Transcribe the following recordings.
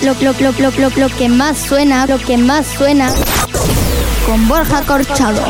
lo, lo, lo, lo, que más suena, lo que más suena con Borja Corchado.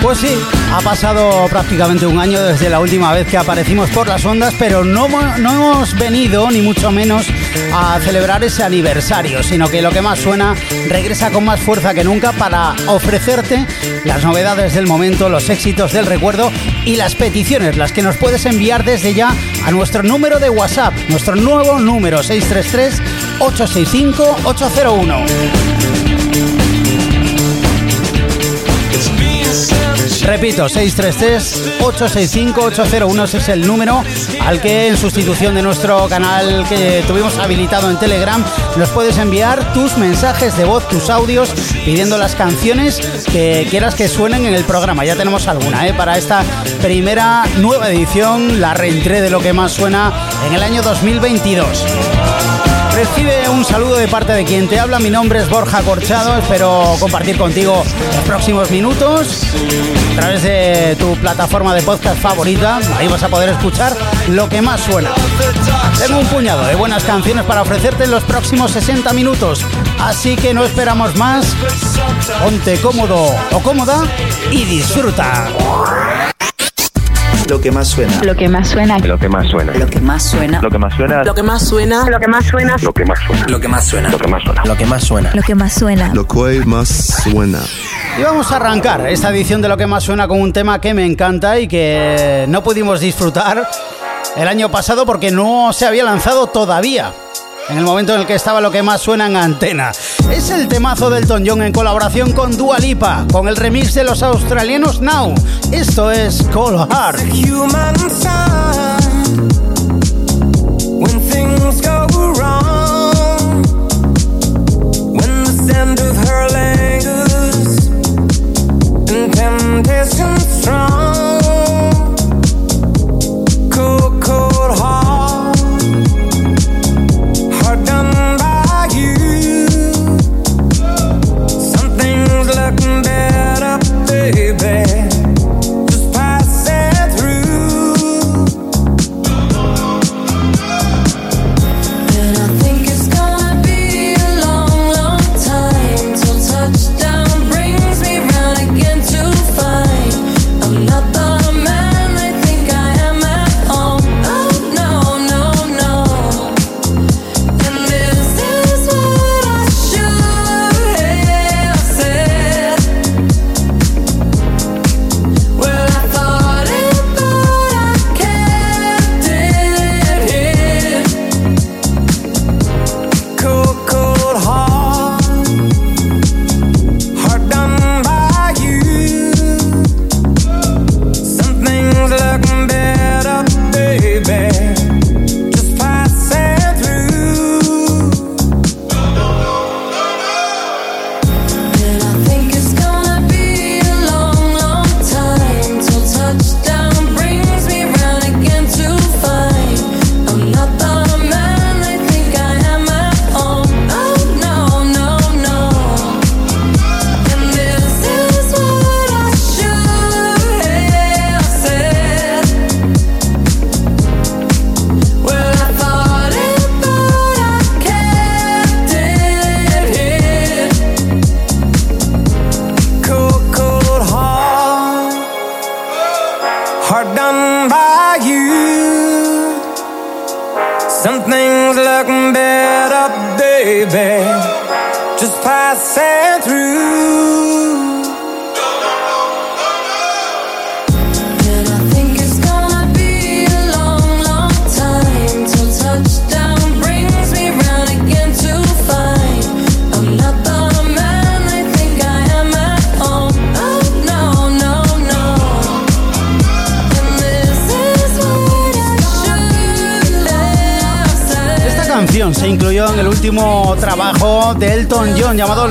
Pues sí, ha pasado prácticamente un año desde la última vez que aparecimos por las ondas, pero no, no hemos venido, ni mucho menos, a celebrar ese aniversario, sino que lo que más suena regresa con más fuerza que nunca para ofrecerte las novedades del momento, los éxitos del recuerdo y las peticiones, las que nos puedes enviar desde ya a nuestro número de WhatsApp, nuestro nuevo número 633 865 801. Repito, 633-865-801 ese es el número al que en sustitución de nuestro canal que tuvimos habilitado en Telegram nos puedes enviar tus mensajes de voz, tus audios, pidiendo las canciones que quieras que suenen en el programa. Ya tenemos alguna ¿eh? para esta primera nueva edición, la reentré de lo que más suena en el año 2022. Recibe un saludo de parte de quien te habla. Mi nombre es Borja Corchado. Espero compartir contigo los próximos minutos a través de tu plataforma de podcast favorita. Ahí vas a poder escuchar lo que más suena. Tengo un puñado de buenas canciones para ofrecerte en los próximos 60 minutos. Así que no esperamos más. Ponte cómodo o cómoda y disfruta. Lo que más suena. Lo que más suena. Lo que más suena. Lo que más suena. Lo que más suena. Lo que más suena. Lo que más suena. Lo que más suena. Lo que más suena. Lo que más suena. Lo que más suena. Lo que más suena. Lo que más suena. Y vamos a arrancar esta edición de Lo que más suena con un tema que me encanta y que no pudimos disfrutar el año pasado porque no se había lanzado todavía. En el momento en el que estaba lo que más suena en antena. Es el temazo del Elton John en colaboración con Dua Lipa, con el remix de los australianos Now. Esto es Cold Heart.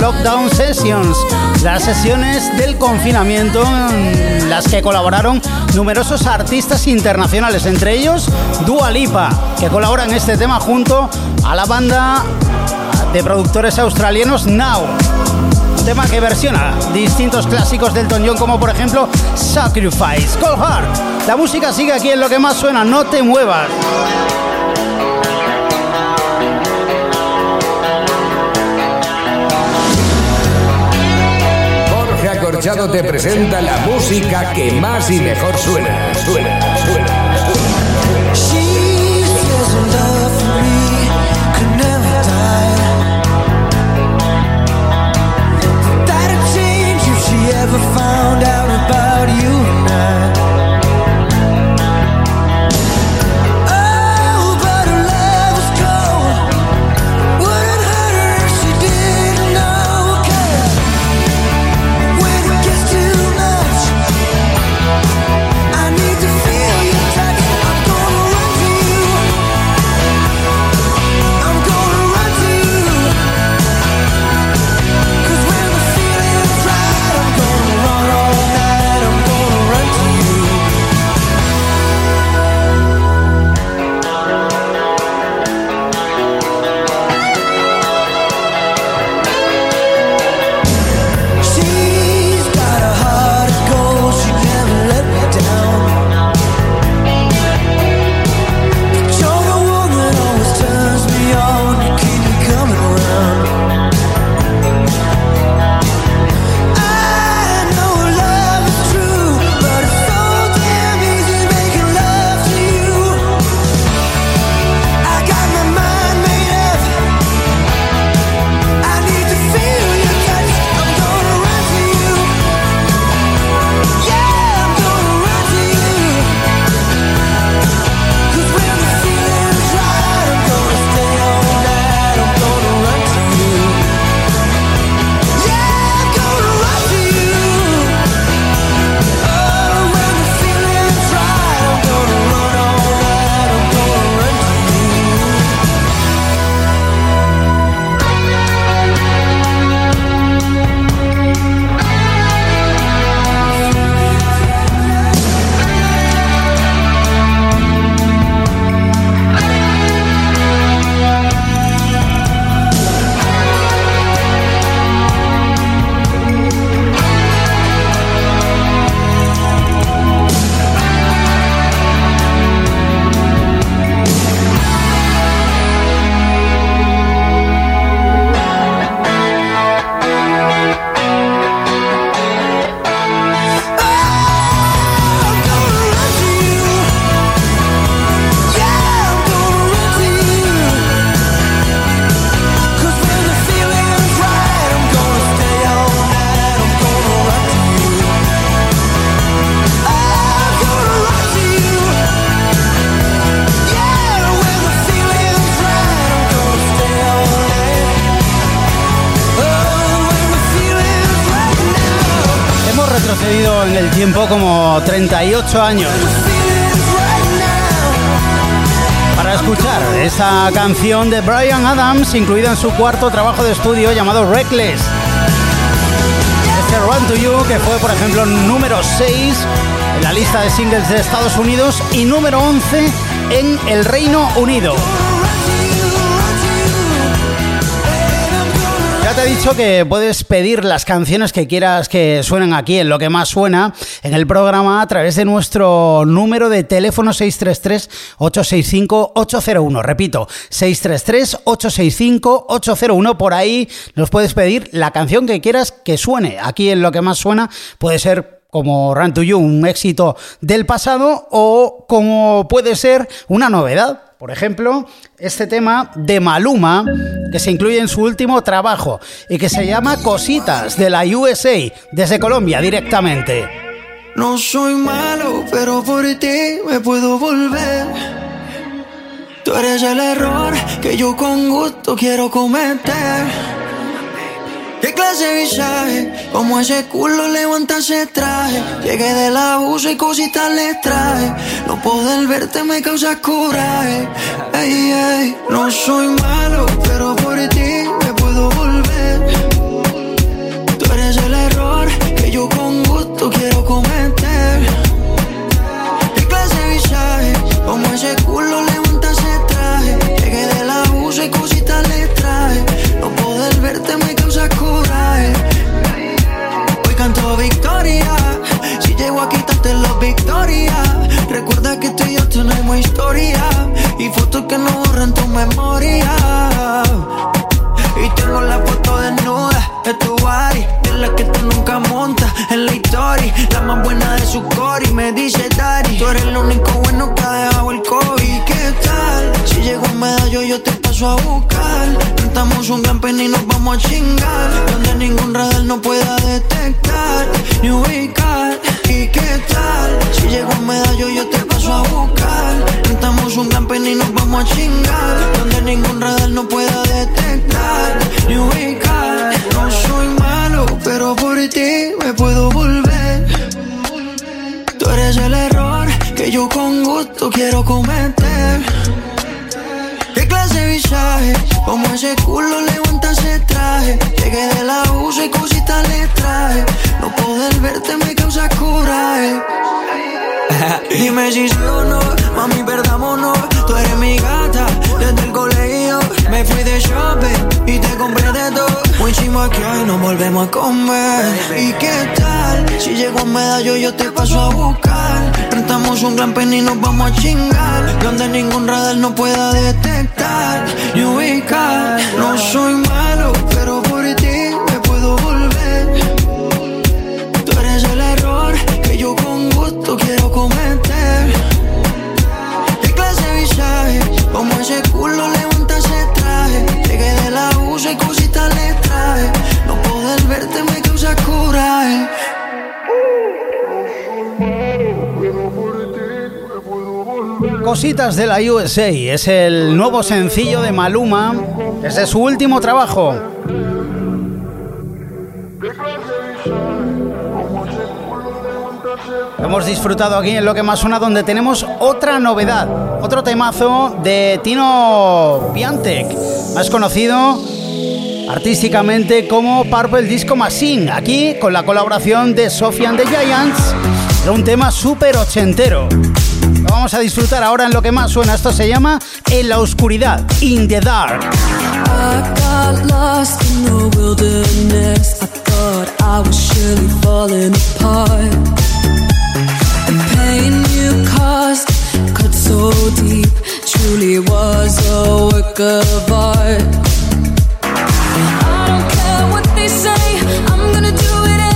Lockdown Sessions, las sesiones del confinamiento en las que colaboraron numerosos artistas internacionales, entre ellos Dua Lipa, que colabora en este tema junto a la banda de productores australianos Now. Un tema que versiona distintos clásicos del John, como por ejemplo Sacrifice, Cold Heart. La música sigue aquí en lo que más suena, no te muevas. Jorge Acorchado te presenta la música que más y mejor suena. Tiempo como 38 años para escuchar esta canción de Brian Adams incluida en su cuarto trabajo de estudio llamado Reckless. Este Run to You que fue por ejemplo número 6 en la lista de singles de Estados Unidos y número 11 en el Reino Unido. Te he dicho que puedes pedir las canciones que quieras que suenen aquí en lo que más suena en el programa a través de nuestro número de teléfono 633-865-801. Repito, 633-865-801. Por ahí nos puedes pedir la canción que quieras que suene aquí en lo que más suena. Puede ser como Run to un éxito del pasado, o como puede ser una novedad. Por ejemplo, este tema de Maluma, que se incluye en su último trabajo y que se llama Cositas de la USA, desde Colombia directamente. No soy malo, pero por ti me puedo volver. Tú eres el error que yo con gusto quiero cometer. ¿Qué clase de visaje? Como ese culo levanta ese traje. Llegué del abuso y cositas les traje. No poder verte me causa coraje. Ey, ey, no soy malo, pero por ti me puedo volver. Tú eres el error que yo con gusto quiero cometer. ¿Qué clase de visaje? Como ese culo coraje. Hoy canto victoria. Si llego a quitarte la victoria. Recuerda que tú y yo tenemos historia. Y fotos que no borran tu memoria. Tengo la foto desnuda de tu body En la que tú nunca montas en la historia. La más buena de su core y me dice Daddy Tú eres el único bueno que ha dejado el COVID ¿Qué tal? Si llego a medallo yo te paso a buscar. Rentamos un gran pen y nos vamos a chingar Donde ningún radar no pueda detectar Ni ubicar ¿Y qué tal? Si llego a medallo yo te paso a buscar. Rentamos un pen y nos vamos a chingar. Donde ningún radar no pueda detectar Ni ubicar. No soy malo, pero por ti me puedo volver. Tú eres el error que yo con gusto quiero cometer ¿Qué clase de visaje? Como ese culo levanta ese traje. Llegué del abuso y cositas le traje. No poder verte me causa coraje. Dime si sí o no, mami perdámonos Tú eres mi gata, desde el colegio Me fui de shopping y te compré de todo. Muy chimo que hoy nos volvemos a comer. ¿Y qué tal? Si llego a medallo yo te paso a buscar. Rentamos un gran pen y nos vamos a chingar. Donde ningún radar no pueda detectar Ni ubicar. No soy malo, pero Cositas de la USA es el nuevo sencillo de Maluma desde su último trabajo. Hemos disfrutado aquí en lo que más suena donde tenemos otra novedad, otro temazo de Tino Piantek, más conocido artísticamente como Purple Disco Machine, aquí con la colaboración de Sophie and the Giants, era un tema súper ochentero. Vamos a disfrutar ahora en lo que más suena, esto se llama En la oscuridad, In the Dark. Pain you caused cut so deep, truly was a work of. I don't care what they say, I'm gonna do it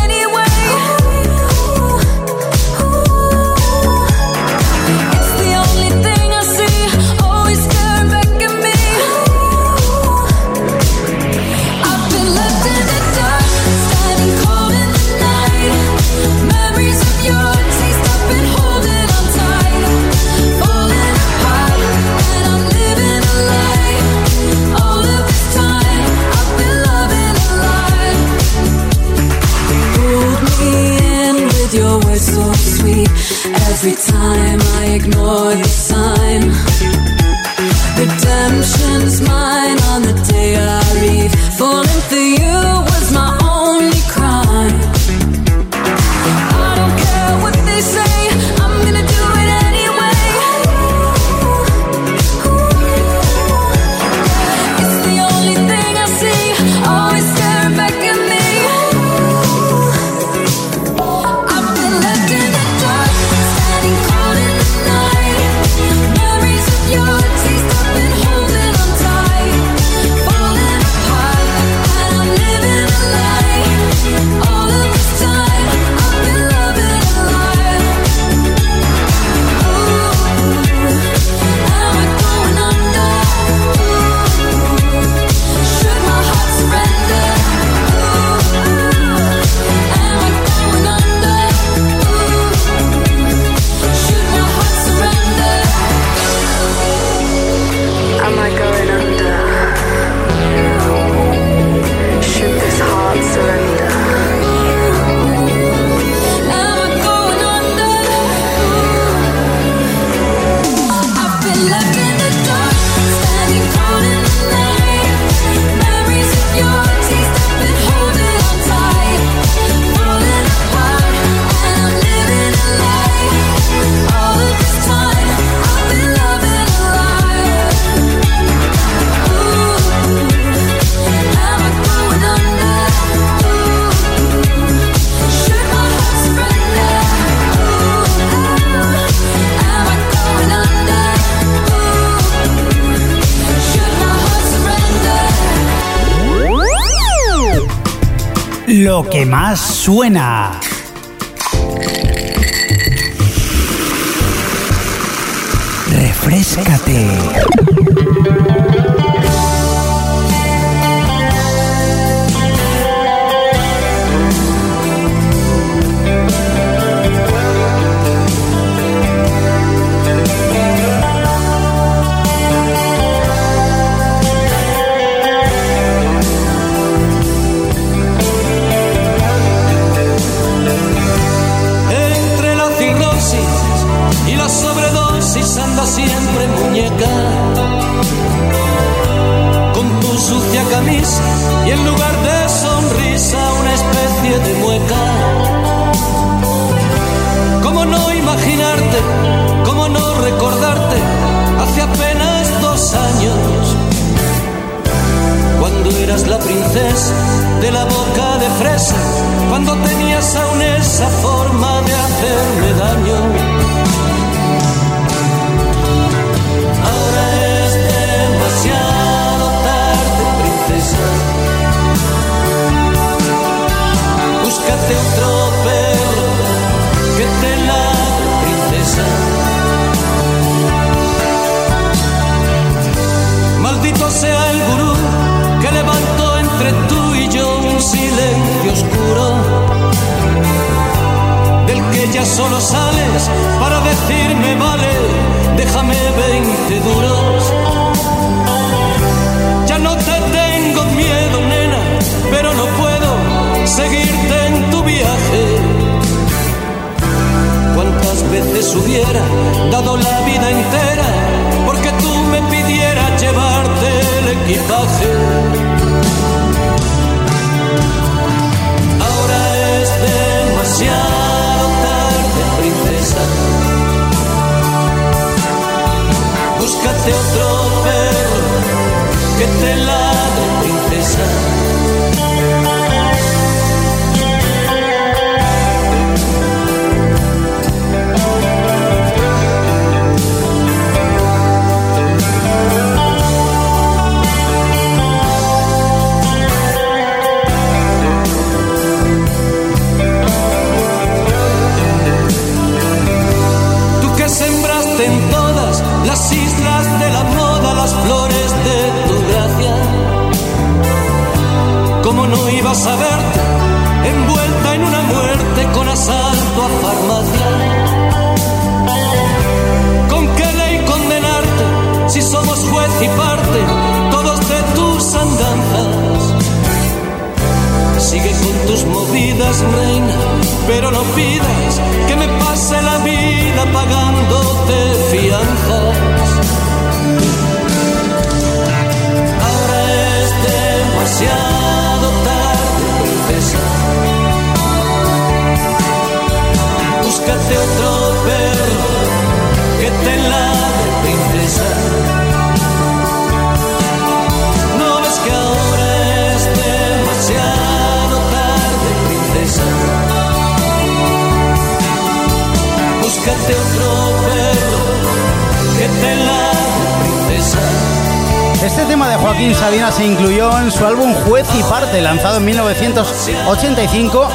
Every time I ignore the sign. Redemption's mine on the day I leave. Falling for you suena.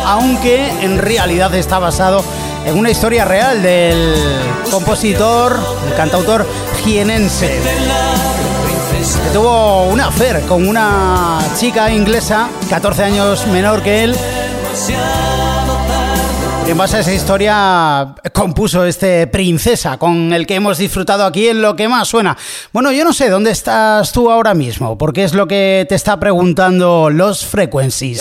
aunque en realidad está basado en una historia real del compositor, el cantautor jienense, que tuvo una affair con una chica inglesa, 14 años menor que él. En base a esa historia compuso este Princesa, con el que hemos disfrutado aquí en lo que más suena. Bueno, yo no sé dónde estás tú ahora mismo, porque es lo que te está preguntando los Frequencies.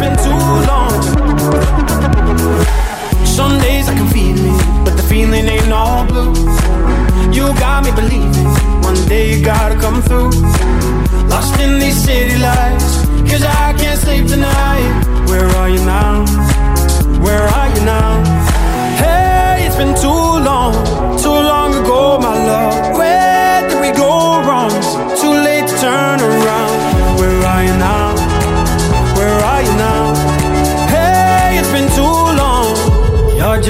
Been too long. Some days I can feel it, but the feeling ain't all blue. You got me believing one day you gotta come through. Lost in these city lights, cause I can't sleep tonight. Where are you now? Where are you now? Hey, it's been too long, too long ago, my love. Where did we go wrong? Too late to turn around. Where are you now?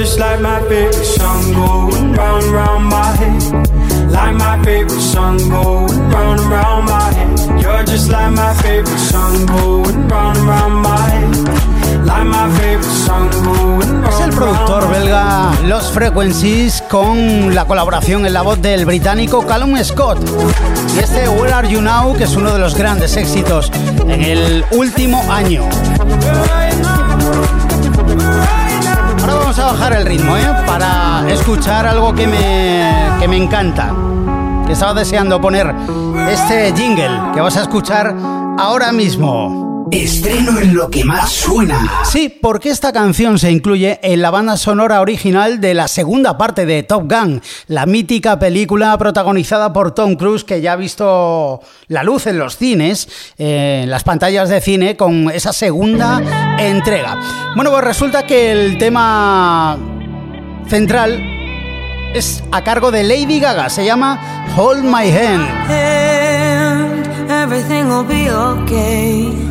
Just like my favorite song going round and round my head. Like my favorite song going round and round my head. You're just like my favorite song going round and round my head. Es el productor belga Los Frequencies con la colaboración en la voz del británico Callum Scott. Y este Where Are You Now, que es uno de los grandes éxitos en el último año. A bajar el ritmo, ¿eh? Para escuchar algo que me, que me encanta. Que estaba deseando poner este jingle que vas a escuchar ahora mismo. Estreno en lo que más suena. Sí, porque esta canción se incluye en la banda sonora original de la segunda parte de Top Gun, la mítica película protagonizada por Tom Cruise que ya ha visto la luz en los cines, eh, en las pantallas de cine, con esa segunda entrega. Bueno, pues resulta que el tema central es a cargo de Lady Gaga, se llama Hold My Hand. and everything will be okay.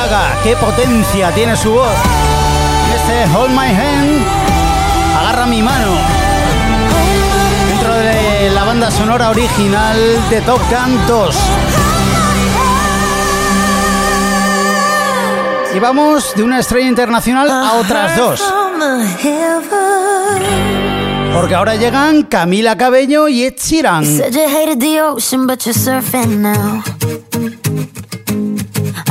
Gaga. ¡Qué potencia tiene su voz! Este Hold My Hand, agarra mi mano. Dentro de la banda sonora original de Top Gun 2. Y vamos de una estrella internacional a otras dos. Porque ahora llegan Camila Cabello y Ed Sheeran.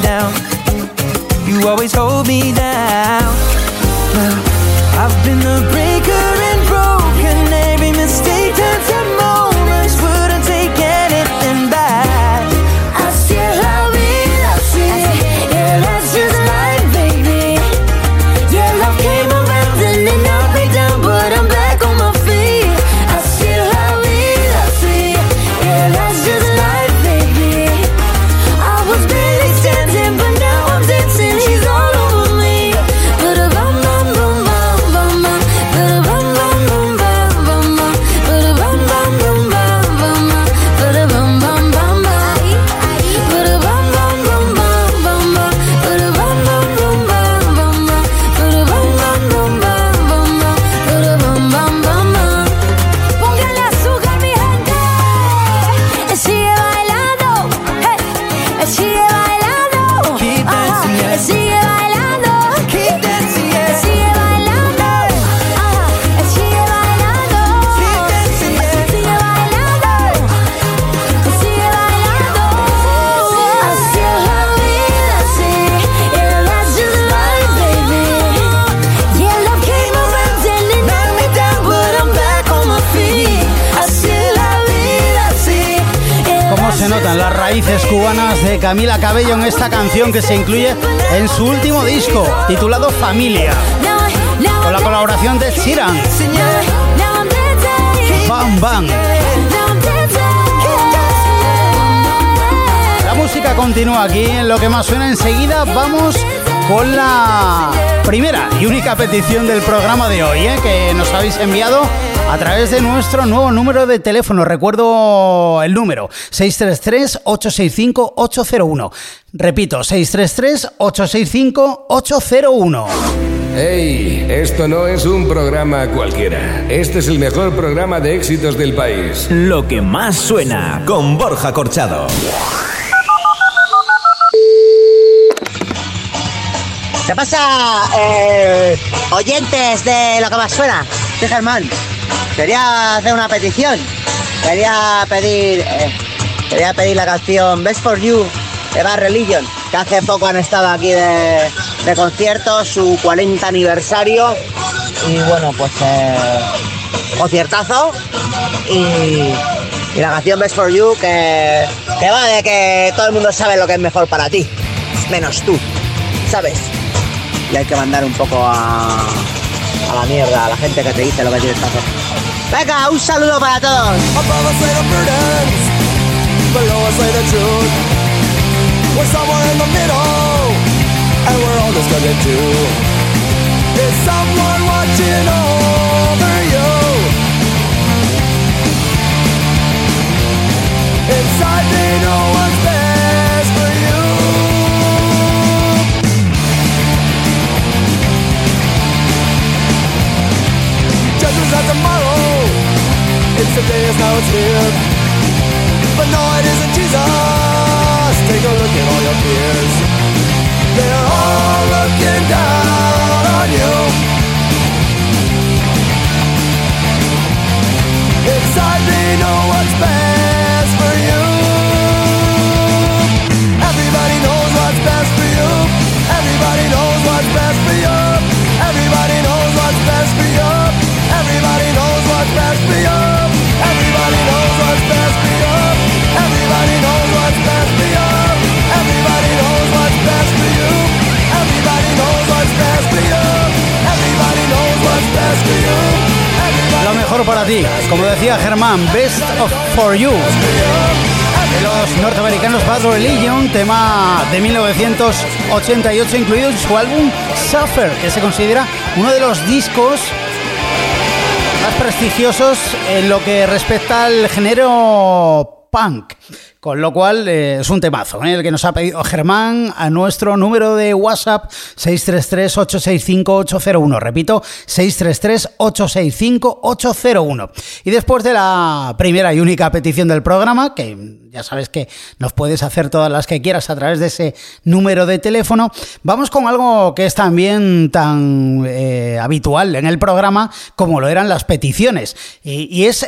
down. You always hold me down. Well, I've been the breaker Camila Cabello en esta canción que se incluye en su último disco, titulado Familia, con la colaboración de dancing. Bam Bam. La música continúa aquí en lo que más suena. Enseguida vamos con la primera y única petición del programa de hoy, ¿eh? que nos habéis enviado a través de nuestro nuevo número de teléfono. Recuerdo el número 633-865-801. Repito, 633-865-801. ¡Hey! Esto no es un programa cualquiera. Este es el mejor programa de éxitos del país. Lo que más suena con Borja Corchado. ¿Qué pasa, eh, oyentes de lo que más suena? Soy Germán. Quería hacer una petición. Quería pedir, eh, quería pedir la canción Best for You de Bad Religion, que hace poco han estado aquí de, de concierto, su 40 aniversario. Y bueno, pues eh, conciertazo. Y, y la canción Best for You, que, que va de que todo el mundo sabe lo que es mejor para ti, menos tú, ¿sabes? y hay que mandar un poco a, a la mierda, a la gente que te dice lo que tienes que hacer. Venga, un saludo para todos. Judgment's not tomorrow. It's the day, it's now it's here. But no, it isn't Jesus. Take a look at all your peers. They're all looking down on you. Inside they know what's best Lo mejor para ti, como decía Germán, Best of for You. De los norteamericanos Bad Religion, tema de 1988, incluido en su álbum Suffer, que se considera uno de los discos más prestigiosos en lo que respecta al género punk. Con lo cual eh, es un temazo, ¿eh? el que nos ha pedido Germán a nuestro número de WhatsApp 633-865-801. Repito, 633-865-801. Y después de la primera y única petición del programa, que ya sabes que nos puedes hacer todas las que quieras a través de ese número de teléfono, vamos con algo que es también tan eh, habitual en el programa como lo eran las peticiones. Y, es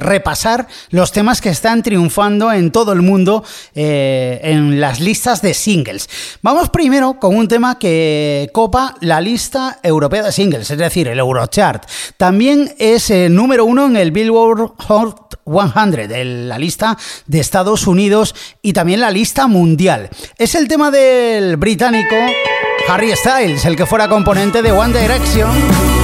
repasar los temas que están triunfando en todo el mundo eh, en las listas de singles. Vamos primero con un tema que copa la lista europea de singles, es decir, el Eurochart. También es eh, número uno en el Billboard Hot 100, en la lista de Estados Unidos y también la lista mundial. Es el tema del británico Harry Styles, el que fuera componente de One Direction.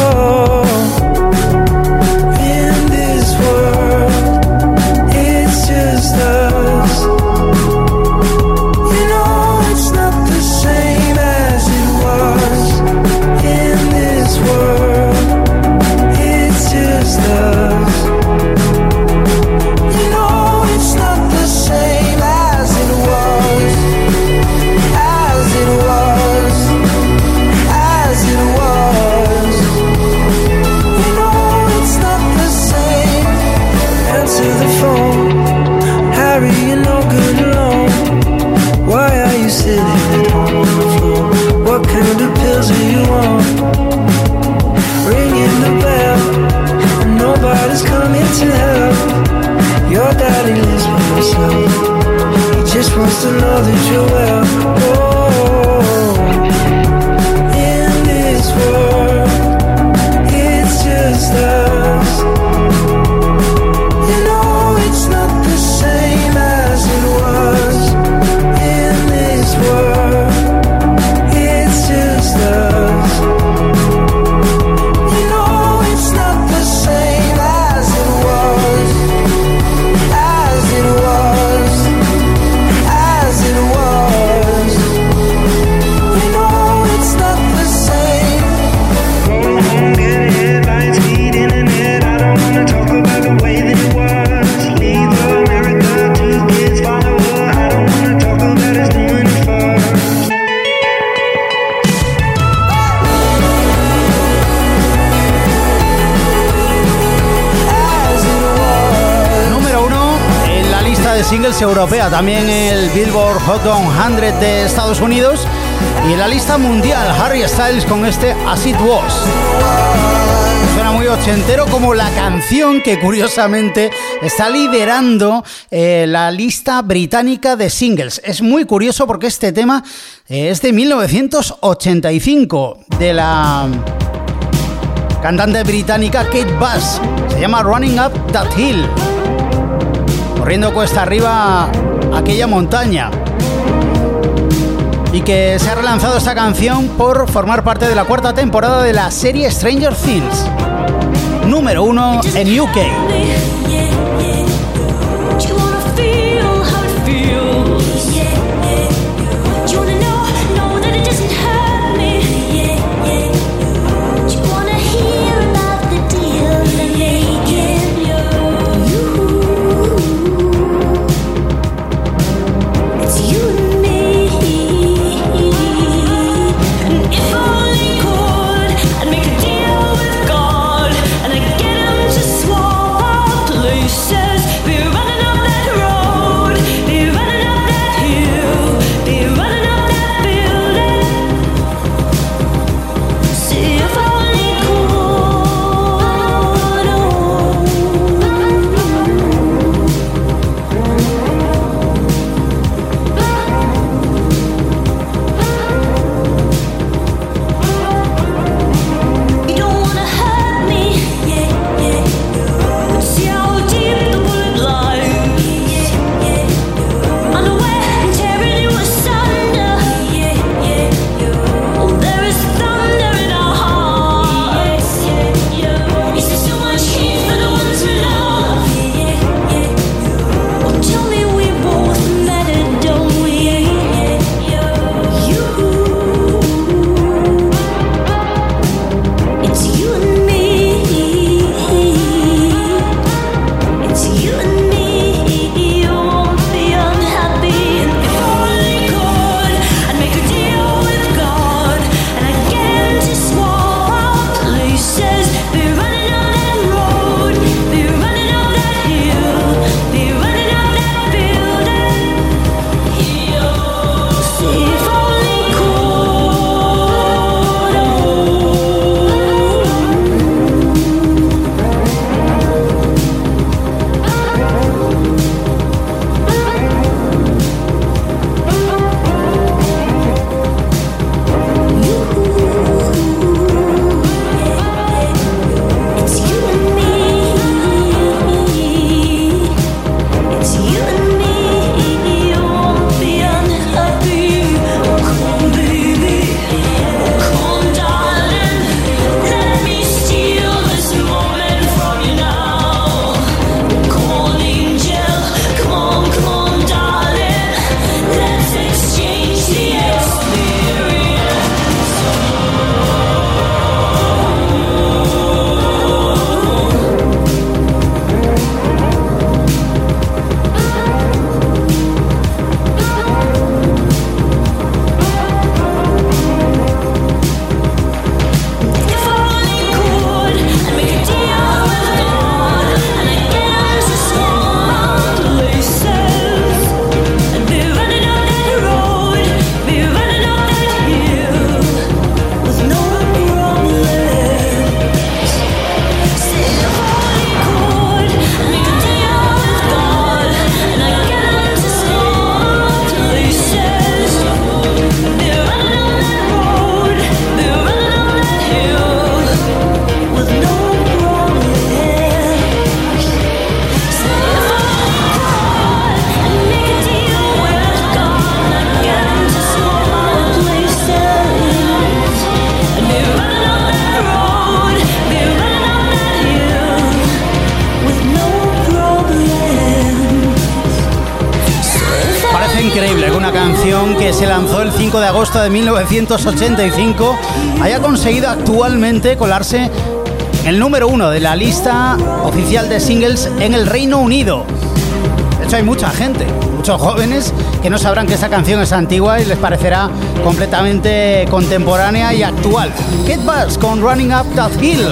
europea, también el Billboard Hot 100 de Estados Unidos y la lista mundial Harry Styles con este As It Was. Suena muy ochentero como la canción que curiosamente está liderando eh, la lista británica de singles. Es muy curioso porque este tema eh, es de 1985 de la cantante británica Kate Bush. Se llama Running Up That Hill. Corriendo cuesta arriba aquella montaña. y que se ha relanzado esta canción por formar parte de la cuarta temporada de la serie Stranger Things. Número uno en UK. De 1985 haya conseguido actualmente colarse el número uno de la lista oficial de singles en el Reino Unido. De hecho, hay mucha gente, muchos jóvenes que no sabrán que esta canción es antigua y les parecerá completamente contemporánea y actual. Kid Bugs con Running Up That Hill,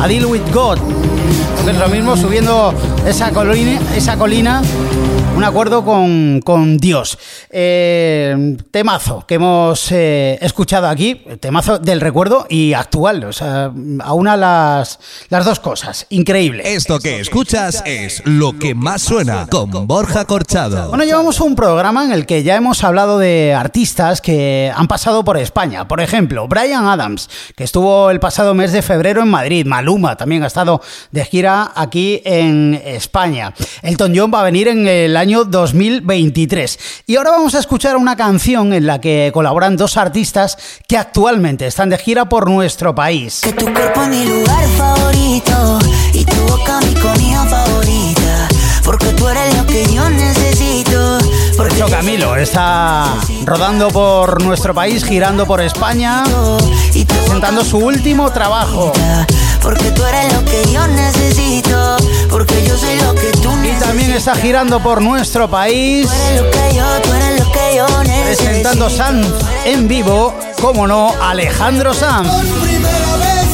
A Deal With God. Es lo mismo subiendo esa colina, un acuerdo con Dios. Eh, temazo que hemos eh, escuchado aquí, temazo del recuerdo y actual. O sea, aúna las, las dos cosas. Increíble. Esto que escuchas es lo que más suena con Borja Corchado. Bueno, llevamos un programa en el que ya hemos hablado de artistas que han pasado por España. Por ejemplo, Brian Adams, que estuvo el pasado mes de febrero en Madrid. Maluma también ha estado de gira aquí en España. Elton John va a venir en el año año 2023. Y ahora vamos a escuchar una canción en la que colaboran dos artistas que actualmente están de gira por nuestro país. Tu cuerpo es mi lugar favorito y tu boca mi comida favorita. Porque tú eres lo que yo necesito. Porque Sergio Camilo está rodando por nuestro país, girando por España, presentando su último trabajo. Porque tú eres lo que yo necesito. Porque yo soy lo que tú Y también está girando por nuestro país, Lo que yo, presentando Sanz en vivo, como no, Alejandro Sanz. primera vez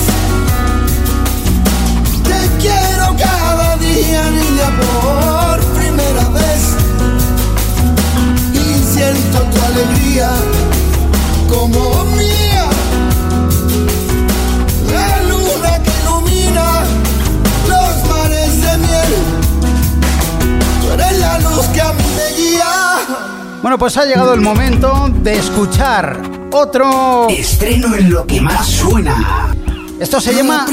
Te Bueno, pues ha llegado el momento de escuchar otro Estreno en lo que más suena. Esto se llama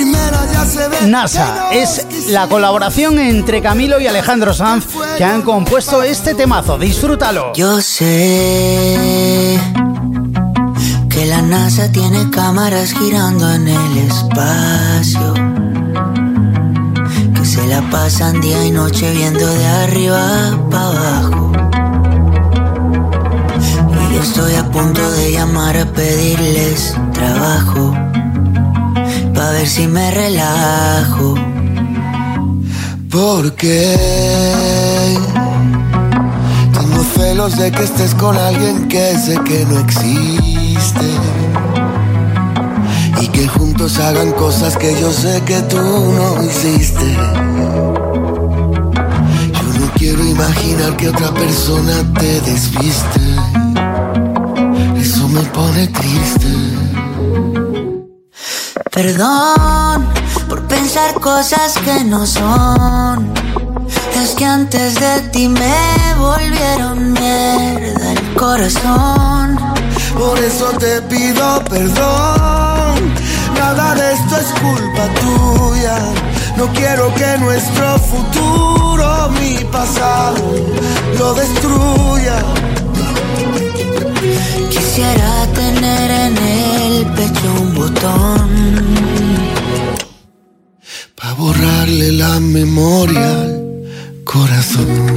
NASA. Es la colaboración entre Camilo y Alejandro Sanz que han compuesto este temazo. Disfrútalo. Yo sé que la NASA tiene cámaras girando en el espacio. Que se la pasan día y noche viendo de arriba para abajo. Estoy a punto de llamar a pedirles trabajo. Pa' ver si me relajo. Porque tengo celos de que estés con alguien que sé que no existe. Y que juntos hagan cosas que yo sé que tú no hiciste. Yo no quiero imaginar que otra persona te desviste. Me pone triste. Perdón por pensar cosas que no son. Es que antes de ti me volvieron mierda el corazón. Por eso te pido perdón. Nada de esto es culpa tuya. No quiero que nuestro futuro, mi pasado, lo destruya. Corazón.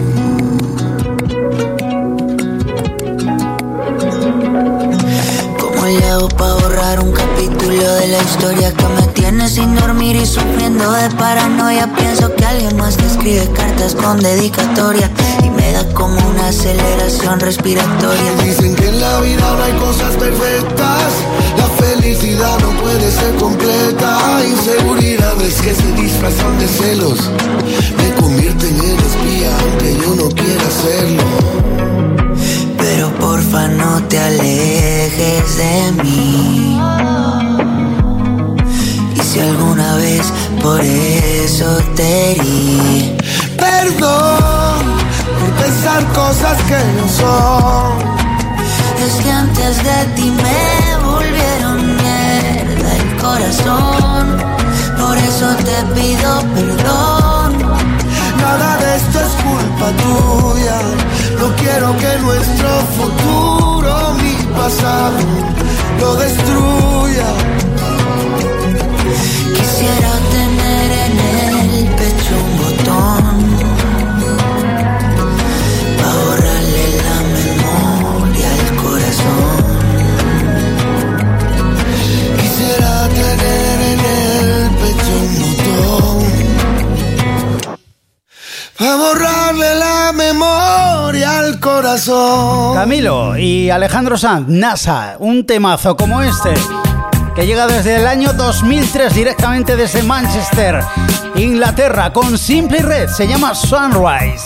¿Cómo le hago pa' borrar un capítulo de la historia que me tiene sin dormir y sufriendo de paranoia? Pienso que alguien más te escribe cartas con dedicatoria y me da como una aceleración respiratoria. Dicen que en la vida no hay cosas perfectas. La felicidad no puede ser completa. Inseguridades que se disfrazan de celos me convierten en aunque yo no quiera serlo. Pero porfa no te alejes de mí. Y si alguna vez por eso te herí, Perdón por pensar cosas que no son. es que antes de ti me volvieron mierda el corazón. Por eso te pido perdón. Nada de esto es culpa tuya. No quiero que nuestro futuro, mi pasado, lo destruya. Quisiera tener para borrarle la memoria al corazón. Camilo y Alejandro Sanz, NASA, un temazo como este, que llega desde el año 2003 directamente desde Manchester, Inglaterra, con Simple Red, se llama Sunrise.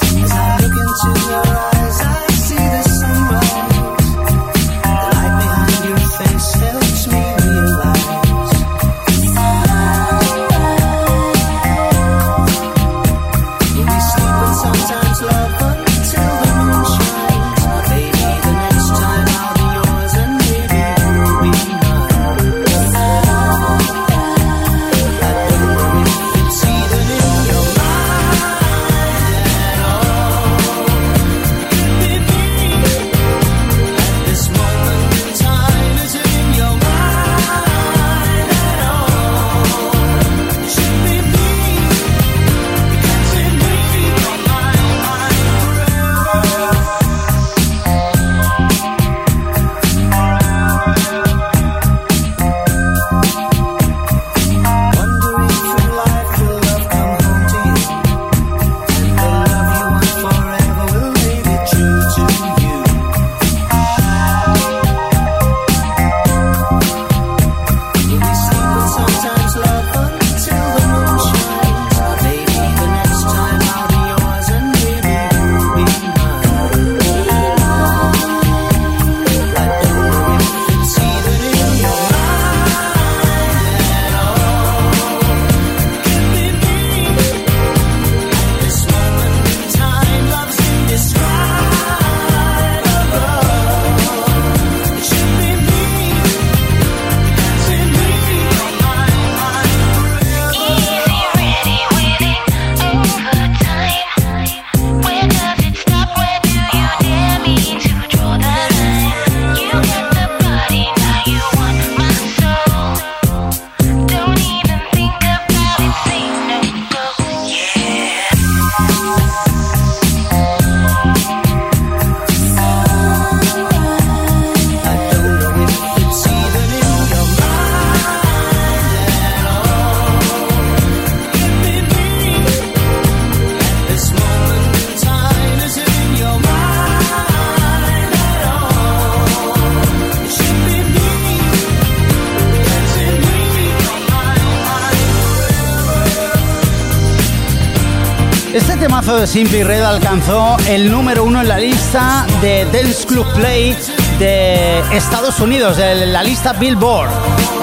De Simply Red alcanzó el número uno en la lista de Dance Club Play de Estados Unidos, de la lista Billboard,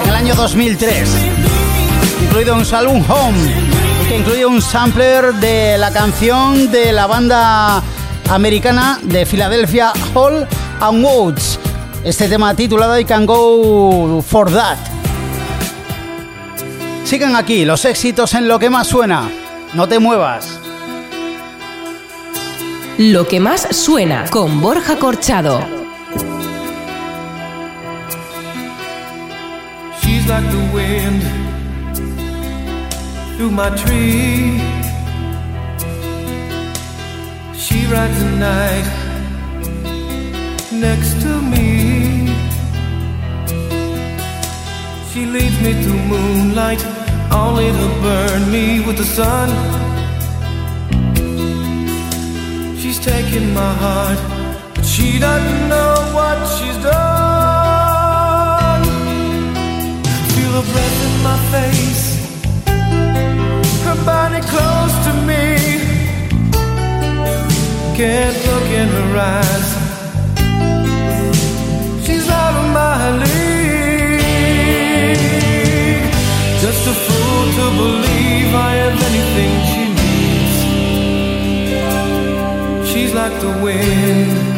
en el año 2003, incluido su álbum Home, que incluye un sampler de la canción de la banda americana de Filadelfia, Hall and Woods. Este tema titulado I Can Go For That. Sigan aquí los éxitos en lo que más suena. No te muevas. Lo que más suena con Borja Corchado. She's like the wind through my tree. She rides the night next to me. She leads me through moonlight, only to burn me with the sun. She's taking my heart, but she doesn't know what she's done. Feel her breath in my face, her body close to me. Can't look in her eyes. The wind.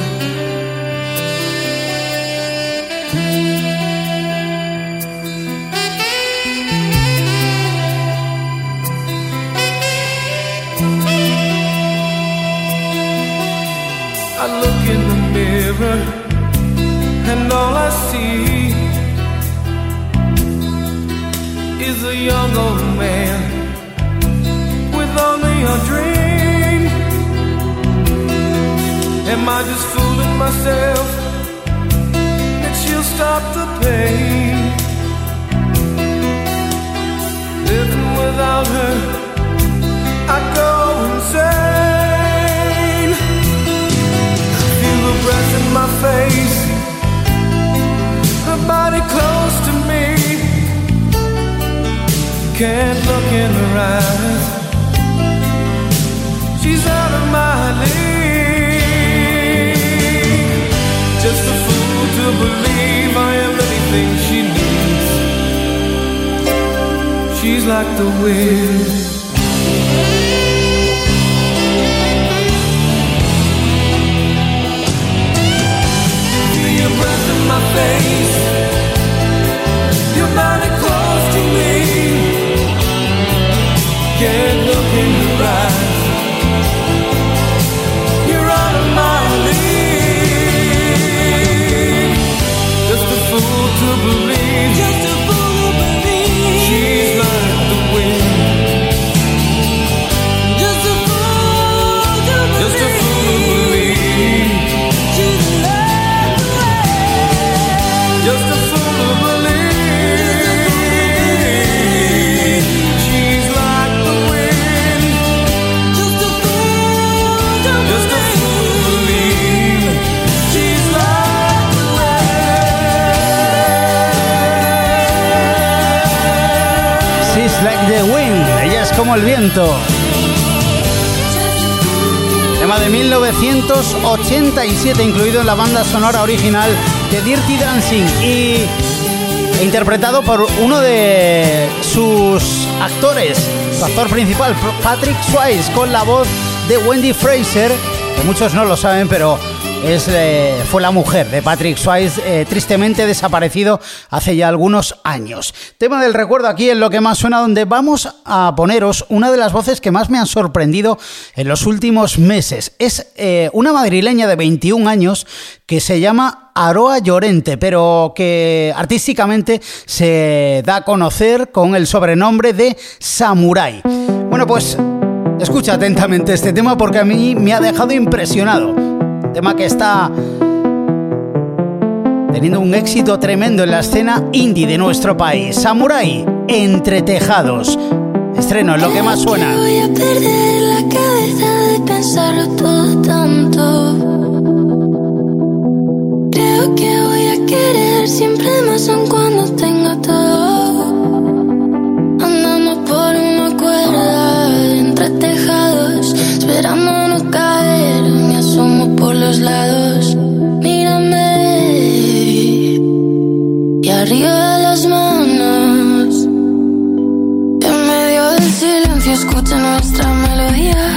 El viento. Tema de 1987 incluido en la banda sonora original de Dirty Dancing y interpretado por uno de sus actores, su actor principal, Patrick Swayze, con la voz de Wendy Fraser, que muchos no lo saben, pero es, eh, fue la mujer de Patrick Swayze, eh, tristemente desaparecido hace ya algunos años. Tema del recuerdo aquí en lo que más suena, donde vamos a poneros una de las voces que más me han sorprendido en los últimos meses. Es eh, una madrileña de 21 años que se llama Aroa Llorente, pero que artísticamente se da a conocer con el sobrenombre de Samurai. Bueno, pues escucha atentamente este tema porque a mí me ha dejado impresionado. Tema que está teniendo un éxito tremendo en la escena indie de nuestro país. Samurai, entre tejados. Estreno en lo que más suena. Voy a perder la cabeza de pensarlo todo tanto. Creo que voy a querer siempre más aun cuando tenga todo. Andamos por una cuerda entre tejados. Lados. Mírame y arriba las manos. En medio del silencio escucha nuestra melodía.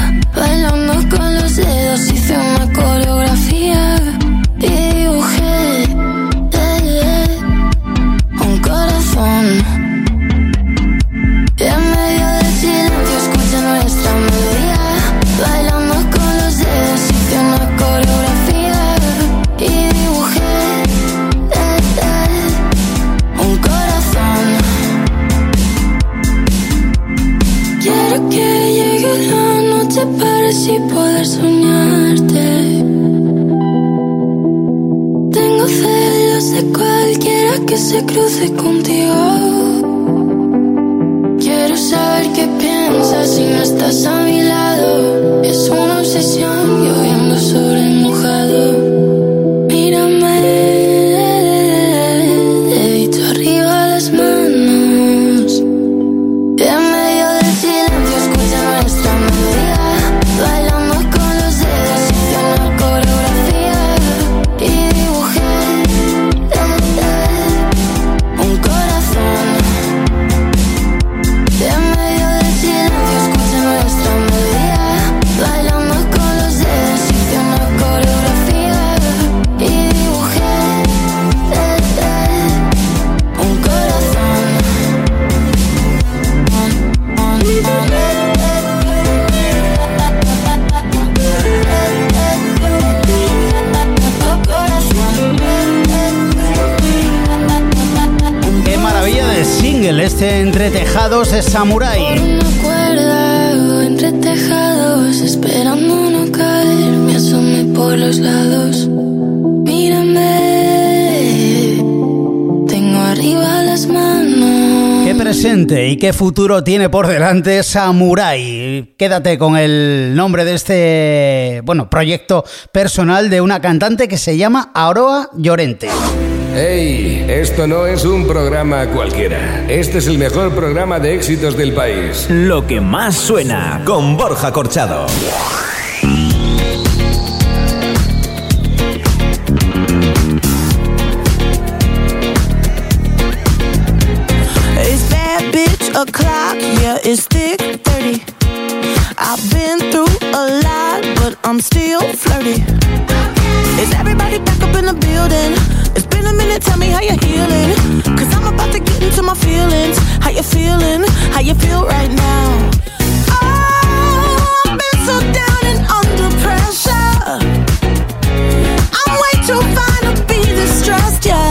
Tejados de Samurai. Una cuerda entre tejados, esperando no caer, me asomé por los lados. Mírame, tengo arriba las manos. Qué presente y qué futuro tiene por delante Samurai. Quédate con el nombre de este, bueno, proyecto personal de una cantante que se llama Aroa Llorente. ¡Ey! Esto no es un programa cualquiera. Este es el mejor programa de éxitos del país. Lo que más suena con Borja Corchado. It's bad bitch o'clock, yeah, it's thick 30. I've been through a lot, but I'm still flirty. Is everybody back up in the building? It's a minute, tell me how you're healing. Cause I'm about to get into my feelings. How you feeling? How you feel right now? Oh, I've been so down and under pressure. I'm way too fine to be distressed, yeah.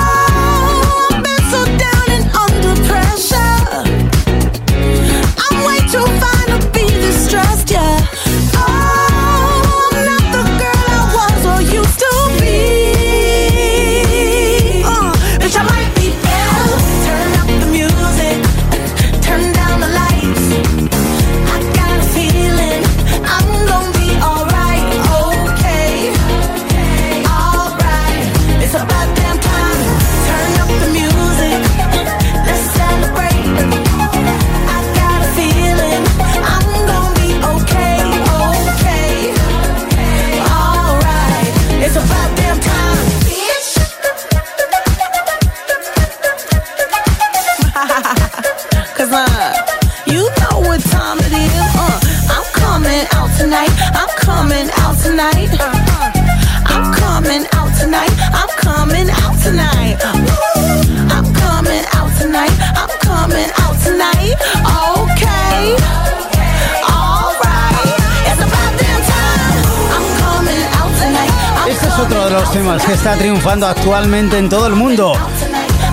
actualmente en todo el mundo.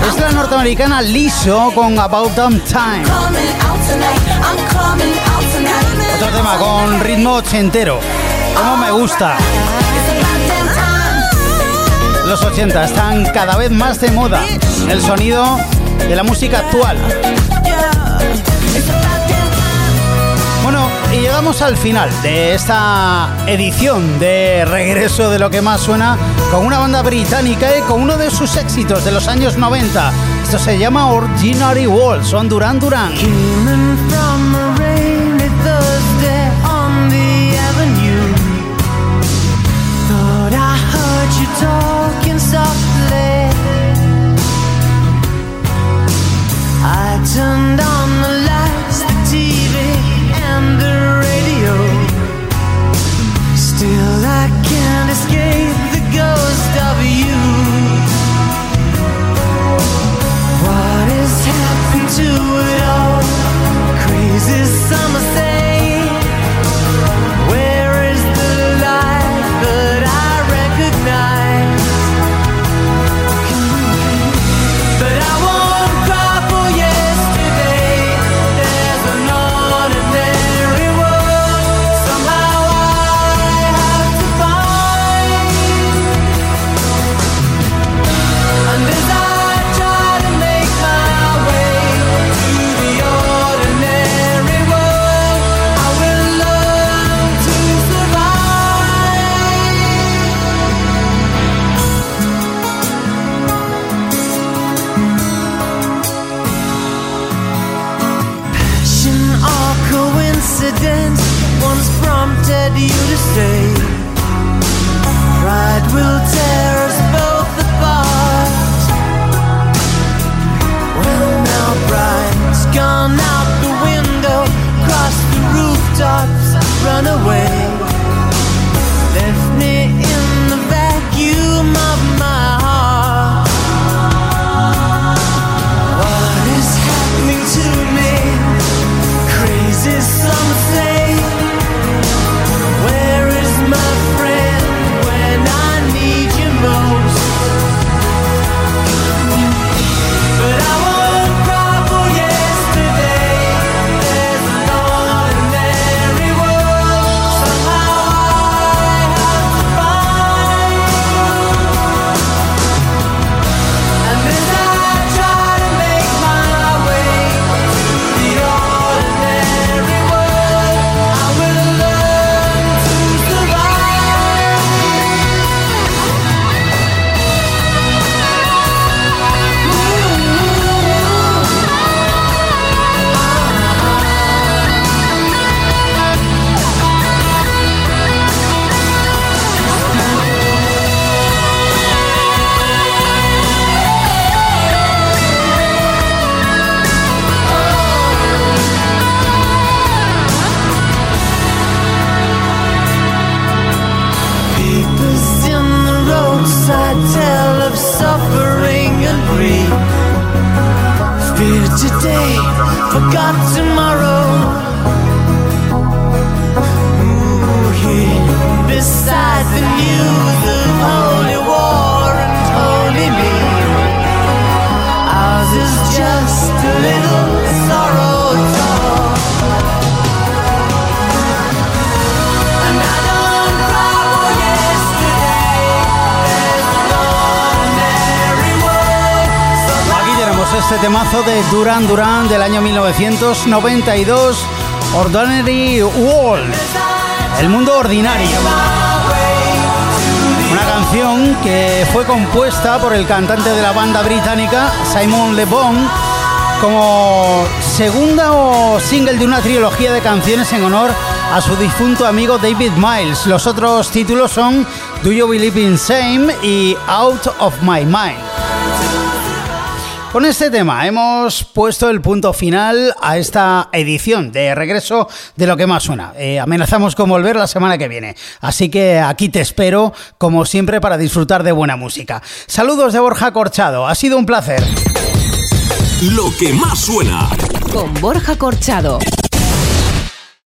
Es la norteamericana Lizzo con About Damn Time. Otro tema con ritmo ochentero. Como me gusta. Los 80 están cada vez más de moda. El sonido de la música actual. Bueno, y llegamos al final de esta edición de regreso de lo que más suena con una banda británica y con uno de sus éxitos de los años 90. Esto se llama Ordinary World, son Duran Duran. Duran Duran del año 1992, Ordinary World, el mundo ordinario. Una canción que fue compuesta por el cantante de la banda británica Simon Le Bon como segunda o single de una trilogía de canciones en honor a su difunto amigo David Miles. Los otros títulos son Do You Believe in Same y Out of My Mind. Con este tema hemos puesto el punto final a esta edición de regreso de lo que más suena. Eh, amenazamos con volver la semana que viene, así que aquí te espero, como siempre, para disfrutar de buena música. Saludos de Borja Corchado, ha sido un placer. Lo que más suena. Con Borja Corchado.